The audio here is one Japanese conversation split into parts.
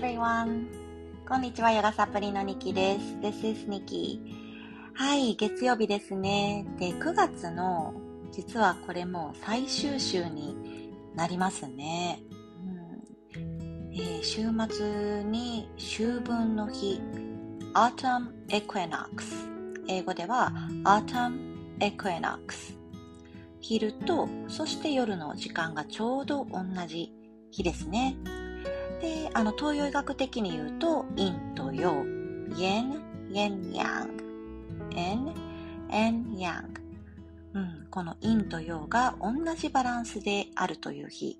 everyone! こんにちは、ヨガサプリのニキです。This is Niki. はい、月曜日ですね。で、9月の、実はこれも最終週になりますね。うんえー、週末に秋分の日、Autumn Equinox。英語では Autumn Equinox。昼と、そして夜の時間がちょうど同じ日ですね。で、あの、東洋医学的に言うと、陰と陽、yin、yin yang、n、n yang。うん、この陰と陽が同じバランスであるという日。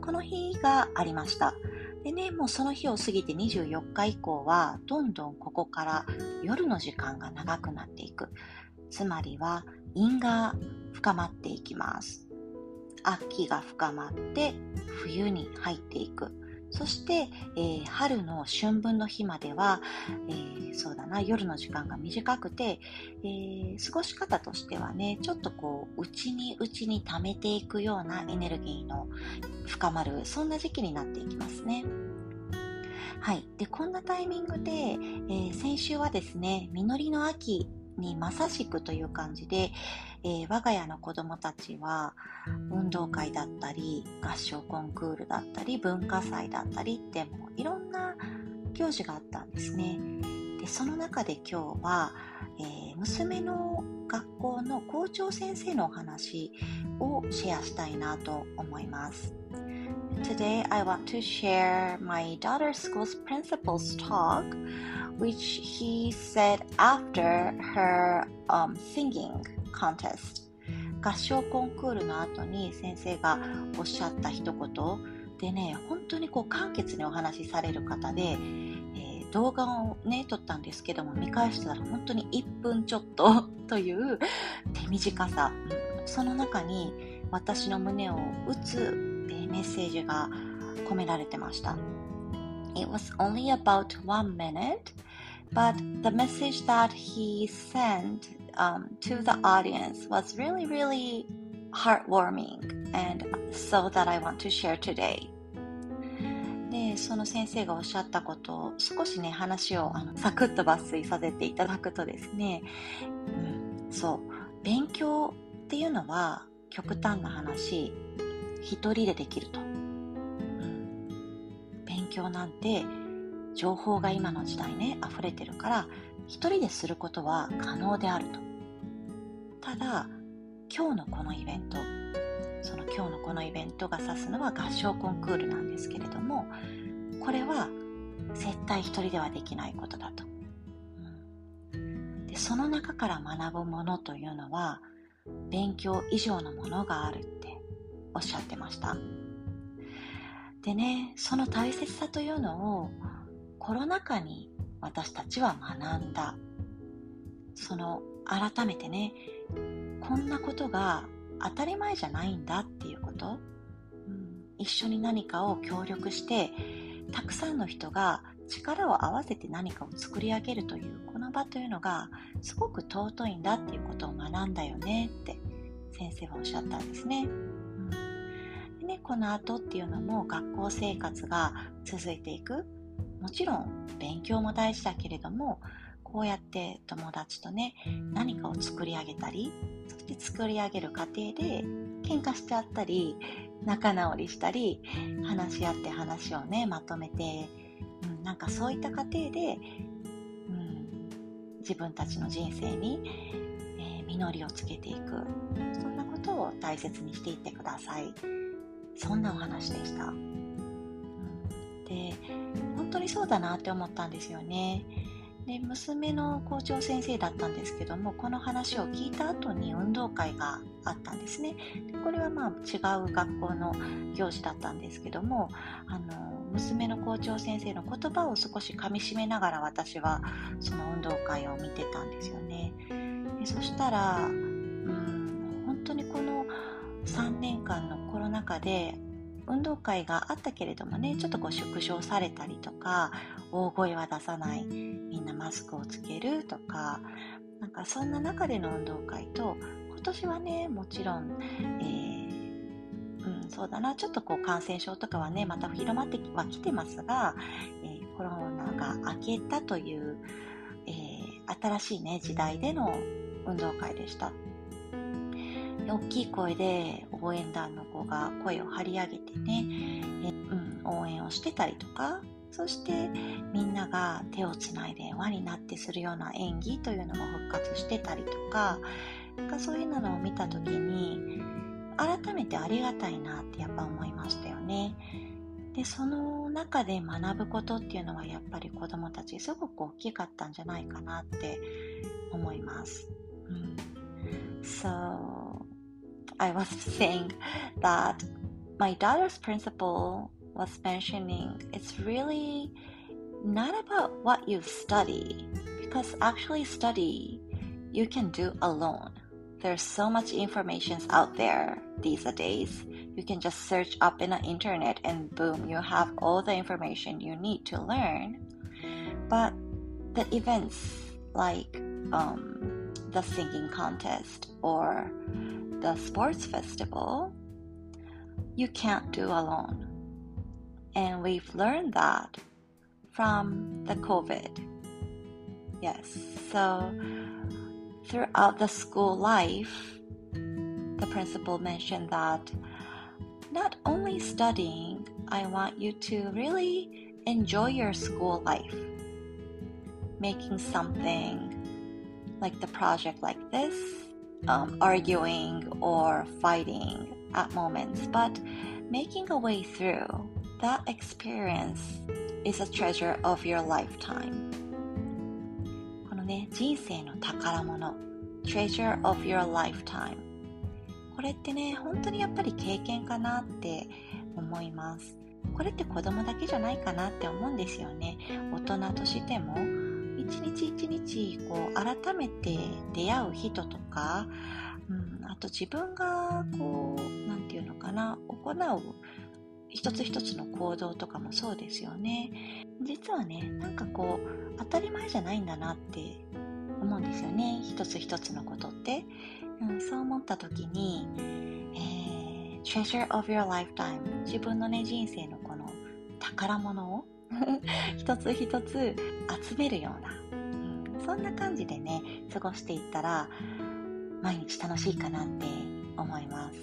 この日がありました。でね、もうその日を過ぎて24日以降は、どんどんここから夜の時間が長くなっていく。つまりは、陰が深まっていきます。秋が深まって冬に入っていく。そして、えー、春の春分の日までは、えー、そうだな、夜の時間が短くて、えー、過ごし方としてはね、ちょっとこう、内に内に溜めていくようなエネルギーの深まる、そんな時期になっていきますね。はい。で、こんなタイミングで、えー、先週はですね、実りの秋にまさしくという感じで、えー、我が家の子供たちは運動会だったり合唱コンクールだったり文化祭だったりってもういろんな行事があったんですね。でその中で今日は、えー、娘の学校の校長先生のお話をシェアしたいなと思います。Today I want to share my daughter's school's principal's talk which he said after her um, singing contest. 合唱コンクールの後に先生がおっしゃった一言でね本当にこう簡潔にお話しされる方で、えー、動画をね撮ったんですけども見返したら本当に1分ちょっと という手短さ、うん、その中に私の胸を打つ、えー、メッセージが込められてました。It was only about one minute but the message that he sent um, to the audience was really, really heartwarming and so that I want to share today. で、その先生がおっしゃったことを少しね、話をあのサクッと抜粋させていただくとですね、うん、そう、勉強っていうのは極端な話、一人でできると。うん、勉強なんて情報が今の時代ね溢れてるから一人ですることは可能であると。ただ今日のこのイベントその今日のこのイベントが指すのは合唱コンクールなんですけれどもこれは絶対一人ではできないことだと、でその中から学ぶものというのは勉強以上のものがあるっておっしゃってました。でねその大切さというのをコロナ禍に私たちは学んだ。その改めてねこんなことが当たり前じゃないんだっていうこと、うん、一緒に何かを協力してたくさんの人が力を合わせて何かを作り上げるというこの場というのがすごく尊いんだっていうことを学んだよねって先生はおっしゃったんですね。うん、でねこの後っていうのも学校生活が続いていく。もちろん勉強も大事だけれどもこうやって友達とね何かを作り上げたりそして作り上げる過程で喧嘩しちゃったり仲直りしたり話し合って話をねまとめて、うん、なんかそういった過程で、うん、自分たちの人生に、えー、実りをつけていくそんなことを大切にしていってくださいそんなお話でした。うんで本当にそうだなって思ったんですよね。で娘の校長先生だったんですけどもこの話を聞いた後に運動会があったんですね。でこれはまあ違う学校の行事だったんですけどもあの娘の校長先生の言葉を少しかみしめながら私はその運動会を見てたんですよね。でそしたらうん本当にこの3年間のコロナ禍で運動会があったけれどもねちょっとこう縮小されたりとか大声は出さないみんなマスクをつけるとかなんかそんな中での運動会と今年はねもちろん、えー、うん、そうだなちょっとこう感染症とかはねまた広まってはきてますが、えー、のが明けたという、えー、新しいね、時代での運動会でした。大きい声で応援団の子が声を張り上げてね、えうん、応援をしてたりとか、そしてみんなが手をつないで輪になってするような演技というのも復活してたりとか、なんかそういうのを見た時に改めてありがたいなってやっぱ思いましたよね。で、その中で学ぶことっていうのはやっぱり子供たちすごく大きかったんじゃないかなって思います。うん、so, I was saying that my daughter's principal was mentioning it's really not about what you study because actually study you can do alone. There's so much information out there these days. You can just search up in the internet and boom you have all the information you need to learn. But the events like um, the singing contest or the sports festival you can't do alone and we've learned that from the COVID. Yes, so throughout the school life, the principal mentioned that not only studying, I want you to really enjoy your school life. Making something like the project like this, um, arguing or fighting at moments, but making a way through That experience is a treasure of your lifetime. このね、人生の宝物 treasure of your lifetime これってね、本当にやっぱり経験かなって思います。これって子供だけじゃないかなって思うんですよね。大人としても一日一日こう改めて出会う人とか、あと自分がこう、なんていうのかな、行う一つ一つの行動とかもそうですよね。実はね、なんかこう、当たり前じゃないんだなって思うんですよね。一つ一つのことって。うん、そう思った時に、えー、treasure of your lifetime 自分のね、人生のこの宝物を 一つ一つ集めるような、うん、そんな感じでね、過ごしていったら、毎日楽しいかなって思います。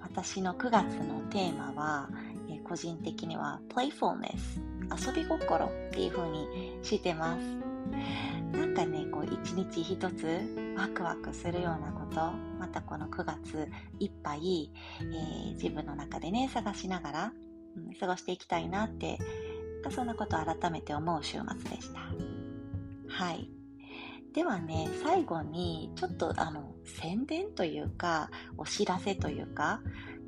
私の9月のテーマは、えー、個人的には playfulness 遊び心っていう風にしてます。なんかねこう一日一つワクワクするようなことまたこの9月いっぱい、えー、自分の中でね探しながら、うん、過ごしていきたいなってそんなことを改めて思う週末でした。はい。ではね、最後にちょっとあの宣伝というか、お知らせというか、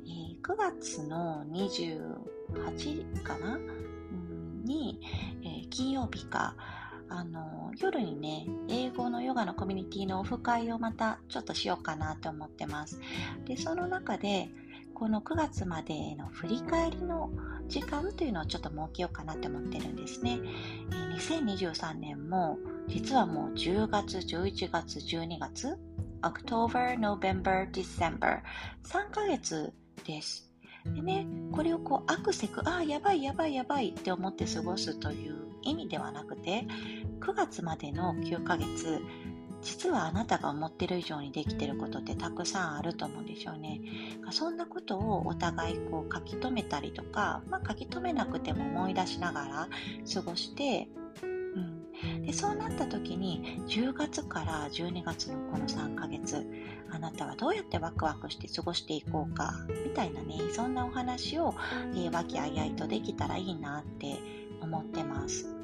えー、9月の28かな、に、えー、金曜日か、あの夜にね、英語のヨガのコミュニティのオフ会をまたちょっとしようかなと思ってます。で、その中で、この9月までの振り返りの時間というのをちょっと設けようかなって思ってるんですね。え2023年も実はもう10月、11月、12月、October, November, December 3ヶ月です。でね、これをこうアクセク、ああ、やばいやばいやばいって思って過ごすという意味ではなくて、9月までの9ヶ月、実はあなたが思ってる以上にできてることってたくさんあると思うんですよね。そんなことをお互いこう書き留めたりとか、まあ、書き留めなくても思い出しながら過ごして、でそうなった時に10月から12月のこの3ヶ月あなたはどうやってワクワクして過ごしていこうかみたいなねそんなお話を、えー、和気あいあいとできたらいいなって思ってます。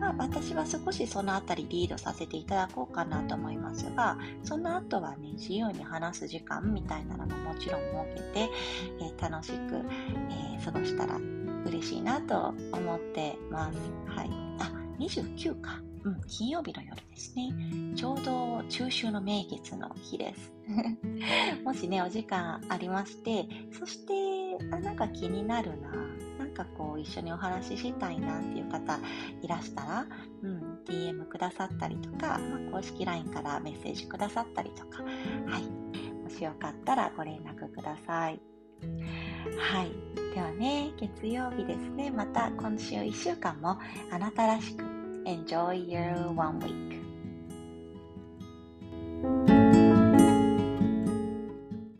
まあ、私は少しそのあたりリードさせていただこうかなと思いますが、その後はね、自由に話す時間みたいなのももちろん設けて、えー、楽しく、えー、過ごしたら嬉しいなと思ってます。はい。あ、29か。うん、金曜日の夜ですね。ちょうど中秋の名月の日です。もしね、お時間ありまして、そして、あなんか気になるな、なんかこう一緒にお話ししたいなっていう方いらしたら、うん、DM くださったりとか、まあ、公式 LINE からメッセージくださったりとか、はい。もしよかったらご連絡ください。はい。ではね、月曜日ですね。また今週1週間もあなたらしく Enjoy your one week